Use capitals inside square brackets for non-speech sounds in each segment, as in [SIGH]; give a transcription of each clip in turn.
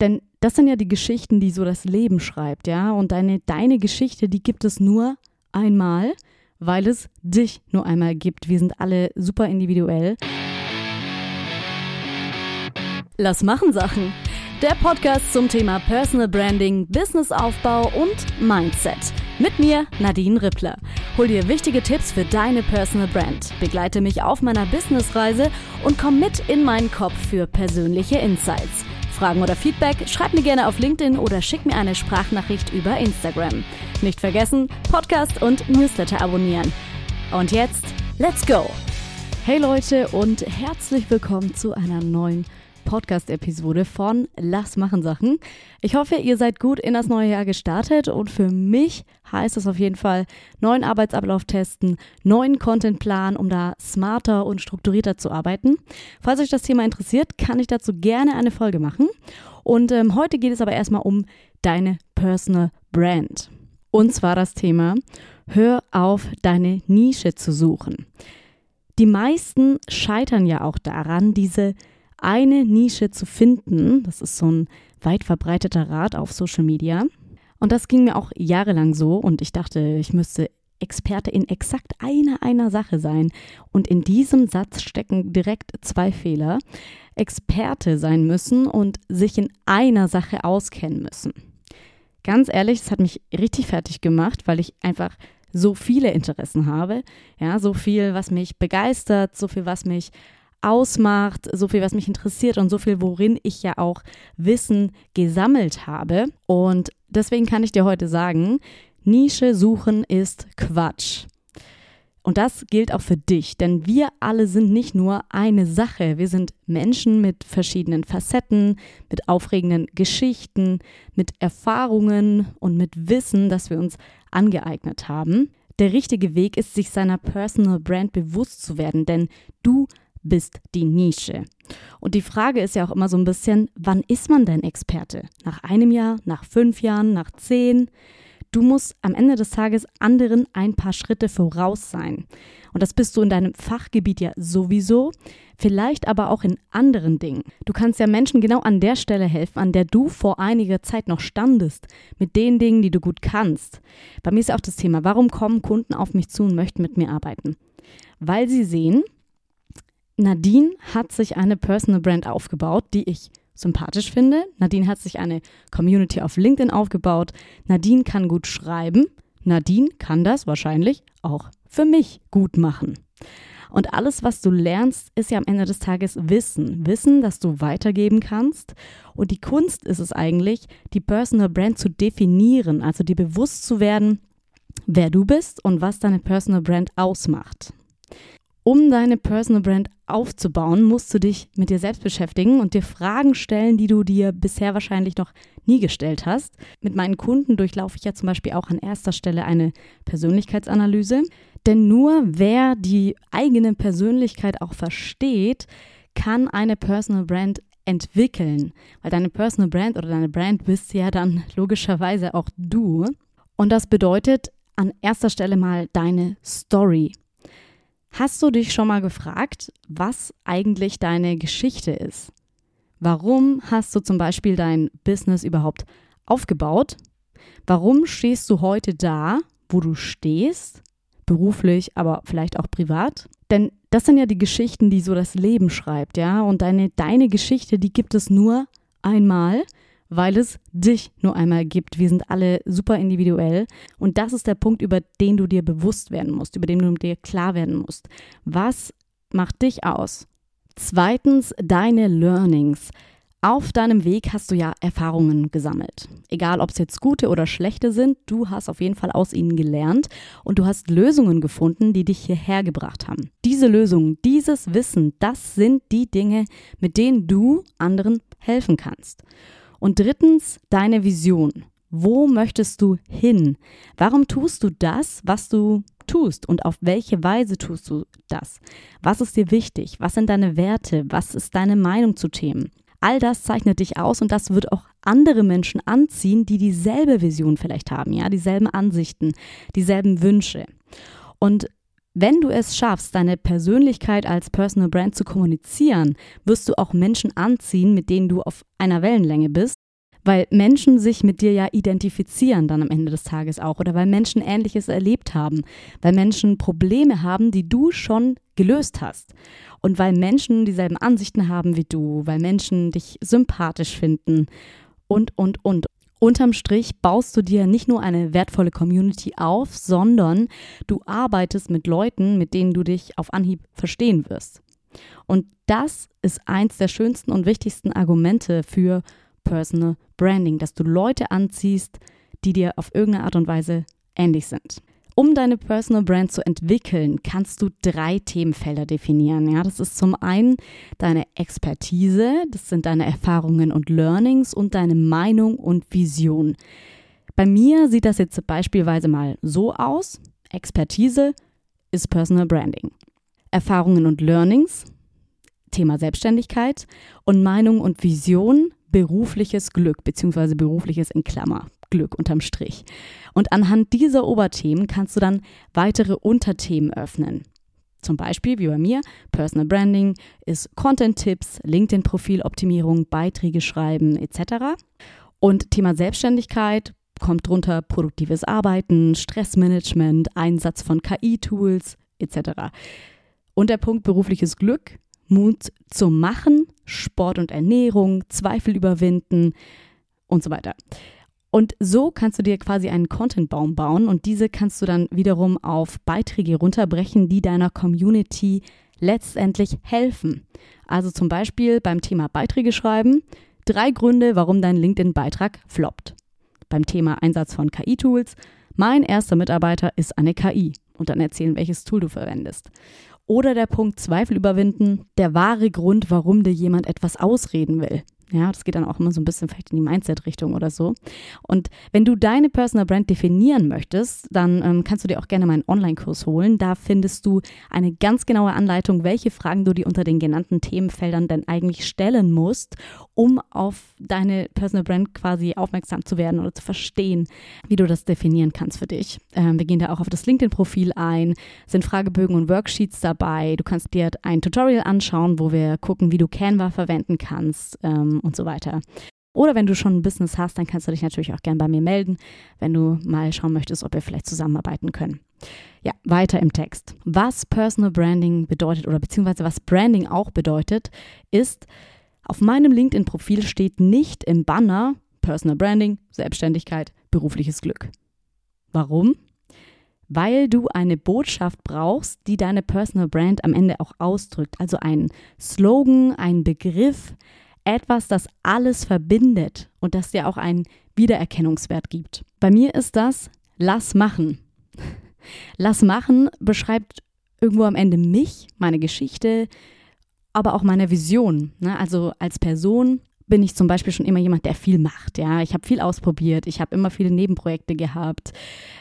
Denn das sind ja die Geschichten, die so das Leben schreibt, ja. Und deine, deine Geschichte, die gibt es nur einmal, weil es dich nur einmal gibt. Wir sind alle super individuell. Lass machen Sachen. Der Podcast zum Thema Personal Branding, Businessaufbau und Mindset. Mit mir, Nadine Rippler. Hol dir wichtige Tipps für deine Personal Brand. Begleite mich auf meiner Businessreise und komm mit in meinen Kopf für persönliche Insights. Fragen oder Feedback, schreib mir gerne auf LinkedIn oder schick mir eine Sprachnachricht über Instagram. Nicht vergessen, Podcast und Newsletter abonnieren. Und jetzt, let's go! Hey Leute und herzlich willkommen zu einer neuen Podcast-Episode von Lass machen Sachen. Ich hoffe, ihr seid gut in das neue Jahr gestartet und für mich heißt es auf jeden Fall neuen Arbeitsablauf testen, neuen Contentplan, um da smarter und strukturierter zu arbeiten. Falls euch das Thema interessiert, kann ich dazu gerne eine Folge machen. Und ähm, heute geht es aber erstmal um deine Personal Brand. Und zwar das Thema, hör auf, deine Nische zu suchen. Die meisten scheitern ja auch daran, diese eine Nische zu finden. Das ist so ein weit verbreiteter Rat auf Social Media. Und das ging mir auch jahrelang so und ich dachte, ich müsste Experte in exakt einer einer Sache sein. Und in diesem Satz stecken direkt zwei Fehler. Experte sein müssen und sich in einer Sache auskennen müssen. Ganz ehrlich, es hat mich richtig fertig gemacht, weil ich einfach so viele Interessen habe. Ja, so viel, was mich begeistert, so viel, was mich ausmacht, so viel, was mich interessiert und so viel, worin ich ja auch Wissen gesammelt habe. Und deswegen kann ich dir heute sagen, Nische suchen ist Quatsch. Und das gilt auch für dich, denn wir alle sind nicht nur eine Sache. Wir sind Menschen mit verschiedenen Facetten, mit aufregenden Geschichten, mit Erfahrungen und mit Wissen, das wir uns angeeignet haben. Der richtige Weg ist, sich seiner Personal Brand bewusst zu werden, denn du bist die Nische. Und die Frage ist ja auch immer so ein bisschen, wann ist man denn Experte? Nach einem Jahr, nach fünf Jahren, nach zehn? Du musst am Ende des Tages anderen ein paar Schritte voraus sein. Und das bist du in deinem Fachgebiet ja sowieso, vielleicht aber auch in anderen Dingen. Du kannst ja Menschen genau an der Stelle helfen, an der du vor einiger Zeit noch standest, mit den Dingen, die du gut kannst. Bei mir ist auch das Thema, warum kommen Kunden auf mich zu und möchten mit mir arbeiten? Weil sie sehen, Nadine hat sich eine Personal Brand aufgebaut, die ich sympathisch finde. Nadine hat sich eine Community auf LinkedIn aufgebaut. Nadine kann gut schreiben. Nadine kann das wahrscheinlich auch für mich gut machen. Und alles, was du lernst, ist ja am Ende des Tages Wissen. Wissen, das du weitergeben kannst. Und die Kunst ist es eigentlich, die Personal Brand zu definieren, also dir bewusst zu werden, wer du bist und was deine Personal Brand ausmacht. Um deine Personal Brand aufzubauen, musst du dich mit dir selbst beschäftigen und dir Fragen stellen, die du dir bisher wahrscheinlich noch nie gestellt hast. Mit meinen Kunden durchlaufe ich ja zum Beispiel auch an erster Stelle eine Persönlichkeitsanalyse. Denn nur wer die eigene Persönlichkeit auch versteht, kann eine Personal Brand entwickeln. Weil deine Personal Brand oder deine Brand bist ja dann logischerweise auch du. Und das bedeutet an erster Stelle mal deine Story. Hast du dich schon mal gefragt, was eigentlich deine Geschichte ist? Warum hast du zum Beispiel dein Business überhaupt aufgebaut? Warum stehst du heute da, wo du stehst? Beruflich, aber vielleicht auch privat? Denn das sind ja die Geschichten, die so das Leben schreibt, ja? Und deine, deine Geschichte, die gibt es nur einmal weil es dich nur einmal gibt. Wir sind alle super individuell und das ist der Punkt, über den du dir bewusst werden musst, über den du dir klar werden musst. Was macht dich aus? Zweitens, deine Learnings. Auf deinem Weg hast du ja Erfahrungen gesammelt. Egal, ob es jetzt gute oder schlechte sind, du hast auf jeden Fall aus ihnen gelernt und du hast Lösungen gefunden, die dich hierher gebracht haben. Diese Lösungen, dieses Wissen, das sind die Dinge, mit denen du anderen helfen kannst. Und drittens, deine Vision. Wo möchtest du hin? Warum tust du das, was du tust und auf welche Weise tust du das? Was ist dir wichtig? Was sind deine Werte? Was ist deine Meinung zu Themen? All das zeichnet dich aus und das wird auch andere Menschen anziehen, die dieselbe Vision vielleicht haben, ja, dieselben Ansichten, dieselben Wünsche. Und wenn du es schaffst, deine Persönlichkeit als Personal Brand zu kommunizieren, wirst du auch Menschen anziehen, mit denen du auf einer Wellenlänge bist weil Menschen sich mit dir ja identifizieren dann am Ende des Tages auch oder weil Menschen Ähnliches erlebt haben, weil Menschen Probleme haben, die du schon gelöst hast und weil Menschen dieselben Ansichten haben wie du, weil Menschen dich sympathisch finden und, und, und. Unterm Strich baust du dir nicht nur eine wertvolle Community auf, sondern du arbeitest mit Leuten, mit denen du dich auf Anhieb verstehen wirst. Und das ist eins der schönsten und wichtigsten Argumente für Personal Branding, dass du Leute anziehst, die dir auf irgendeine Art und Weise ähnlich sind. Um deine Personal Brand zu entwickeln, kannst du drei Themenfelder definieren. Ja, das ist zum einen deine Expertise, das sind deine Erfahrungen und Learnings und deine Meinung und Vision. Bei mir sieht das jetzt beispielsweise mal so aus. Expertise ist Personal Branding. Erfahrungen und Learnings, Thema Selbstständigkeit und Meinung und Vision, berufliches Glück, beziehungsweise berufliches in Klammer. Glück unterm Strich. Und anhand dieser Oberthemen kannst du dann weitere Unterthemen öffnen. Zum Beispiel, wie bei mir, Personal Branding ist Content-Tipps, LinkedIn-Profiloptimierung, Beiträge schreiben etc. Und Thema Selbstständigkeit kommt drunter produktives Arbeiten, Stressmanagement, Einsatz von KI-Tools etc. Und der Punkt berufliches Glück, Mut zum Machen, Sport und Ernährung, Zweifel überwinden und so weiter. Und so kannst du dir quasi einen Contentbaum bauen und diese kannst du dann wiederum auf Beiträge runterbrechen, die deiner Community letztendlich helfen. Also zum Beispiel beim Thema Beiträge schreiben, drei Gründe, warum dein LinkedIn-Beitrag floppt. Beim Thema Einsatz von KI-Tools, mein erster Mitarbeiter ist eine KI und dann erzählen, welches Tool du verwendest. Oder der Punkt Zweifel überwinden, der wahre Grund, warum dir jemand etwas ausreden will. Ja, das geht dann auch immer so ein bisschen vielleicht in die Mindset-Richtung oder so. Und wenn du deine Personal Brand definieren möchtest, dann ähm, kannst du dir auch gerne meinen Online-Kurs holen. Da findest du eine ganz genaue Anleitung, welche Fragen du dir unter den genannten Themenfeldern denn eigentlich stellen musst, um auf deine Personal Brand quasi aufmerksam zu werden oder zu verstehen, wie du das definieren kannst für dich. Ähm, wir gehen da auch auf das LinkedIn-Profil ein, sind Fragebögen und Worksheets dabei. Du kannst dir ein Tutorial anschauen, wo wir gucken, wie du Canva verwenden kannst. Ähm, und so weiter. Oder wenn du schon ein Business hast, dann kannst du dich natürlich auch gern bei mir melden, wenn du mal schauen möchtest, ob wir vielleicht zusammenarbeiten können. Ja, weiter im Text. Was Personal Branding bedeutet oder beziehungsweise was Branding auch bedeutet, ist, auf meinem LinkedIn-Profil steht nicht im Banner Personal Branding, Selbstständigkeit, berufliches Glück. Warum? Weil du eine Botschaft brauchst, die deine Personal Brand am Ende auch ausdrückt. Also ein Slogan, ein Begriff, etwas, das alles verbindet und das dir auch einen Wiedererkennungswert gibt. Bei mir ist das Lass machen. [LAUGHS] Lass machen beschreibt irgendwo am Ende mich, meine Geschichte, aber auch meine Vision. Ne? Also als Person bin ich zum Beispiel schon immer jemand, der viel macht. Ja, ich habe viel ausprobiert, ich habe immer viele Nebenprojekte gehabt,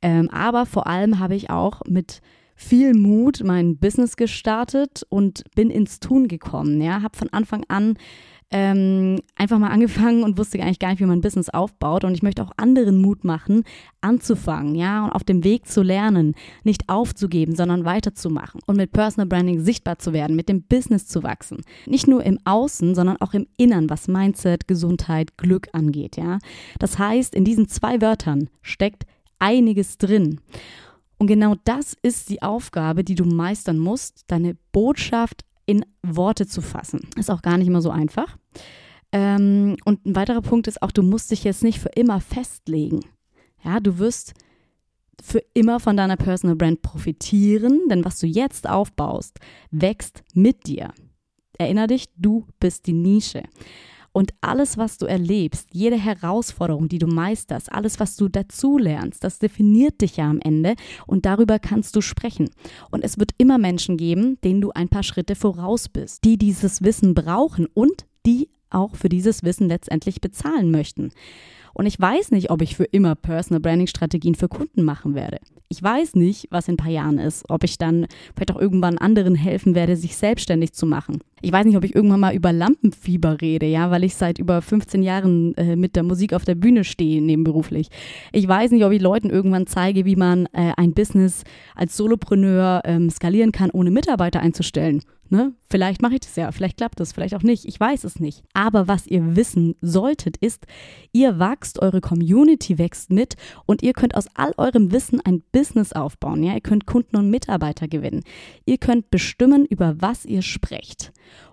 ähm, aber vor allem habe ich auch mit viel Mut mein Business gestartet und bin ins Tun gekommen. Ja, habe von Anfang an ähm, einfach mal angefangen und wusste eigentlich gar nicht, wie man ein Business aufbaut. Und ich möchte auch anderen Mut machen, anzufangen, ja, und auf dem Weg zu lernen, nicht aufzugeben, sondern weiterzumachen und mit Personal Branding sichtbar zu werden, mit dem Business zu wachsen. Nicht nur im Außen, sondern auch im Innern, was Mindset, Gesundheit, Glück angeht, ja. Das heißt, in diesen zwei Wörtern steckt einiges drin. Und genau das ist die Aufgabe, die du meistern musst, deine Botschaft in Worte zu fassen. Ist auch gar nicht immer so einfach. Ähm, und ein weiterer Punkt ist auch, du musst dich jetzt nicht für immer festlegen. Ja, du wirst für immer von deiner Personal Brand profitieren, denn was du jetzt aufbaust, wächst mit dir. Erinner dich, du bist die Nische. Und alles, was du erlebst, jede Herausforderung, die du meisterst, alles, was du dazulernst, das definiert dich ja am Ende und darüber kannst du sprechen. Und es wird immer Menschen geben, denen du ein paar Schritte voraus bist, die dieses Wissen brauchen und die auch für dieses Wissen letztendlich bezahlen möchten. Und ich weiß nicht, ob ich für immer Personal Branding Strategien für Kunden machen werde. Ich weiß nicht, was in ein paar Jahren ist, ob ich dann vielleicht auch irgendwann anderen helfen werde, sich selbstständig zu machen. Ich weiß nicht, ob ich irgendwann mal über Lampenfieber rede, ja, weil ich seit über 15 Jahren äh, mit der Musik auf der Bühne stehe, nebenberuflich. Ich weiß nicht, ob ich Leuten irgendwann zeige, wie man äh, ein Business als Solopreneur ähm, skalieren kann, ohne Mitarbeiter einzustellen. Ne? Vielleicht mache ich das ja, vielleicht klappt das, vielleicht auch nicht, ich weiß es nicht. Aber was ihr wissen solltet, ist, ihr wachst, eure Community wächst mit und ihr könnt aus all eurem Wissen ein Business aufbauen. Ja? Ihr könnt Kunden und Mitarbeiter gewinnen. Ihr könnt bestimmen, über was ihr sprecht.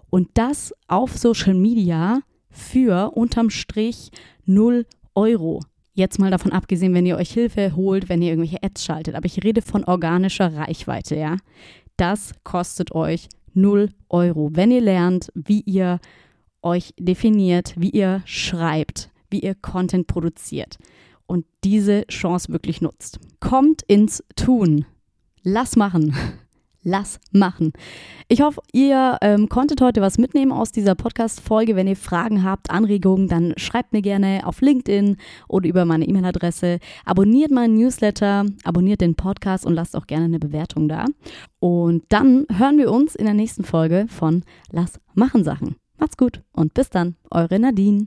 Und das auf Social Media für unterm Strich 0 Euro. Jetzt mal davon abgesehen, wenn ihr euch Hilfe holt, wenn ihr irgendwelche Ads schaltet. Aber ich rede von organischer Reichweite, ja. Das kostet euch 0 Euro. Wenn ihr lernt, wie ihr euch definiert, wie ihr schreibt, wie ihr Content produziert und diese Chance wirklich nutzt. Kommt ins Tun. Lass machen [LAUGHS] lass machen. Ich hoffe, ihr ähm, konntet heute was mitnehmen aus dieser Podcast-Folge. Wenn ihr Fragen habt, Anregungen, dann schreibt mir gerne auf LinkedIn oder über meine E-Mail-Adresse. Abonniert meinen Newsletter, abonniert den Podcast und lasst auch gerne eine Bewertung da. Und dann hören wir uns in der nächsten Folge von Lass machen Sachen. Macht's gut und bis dann, eure Nadine.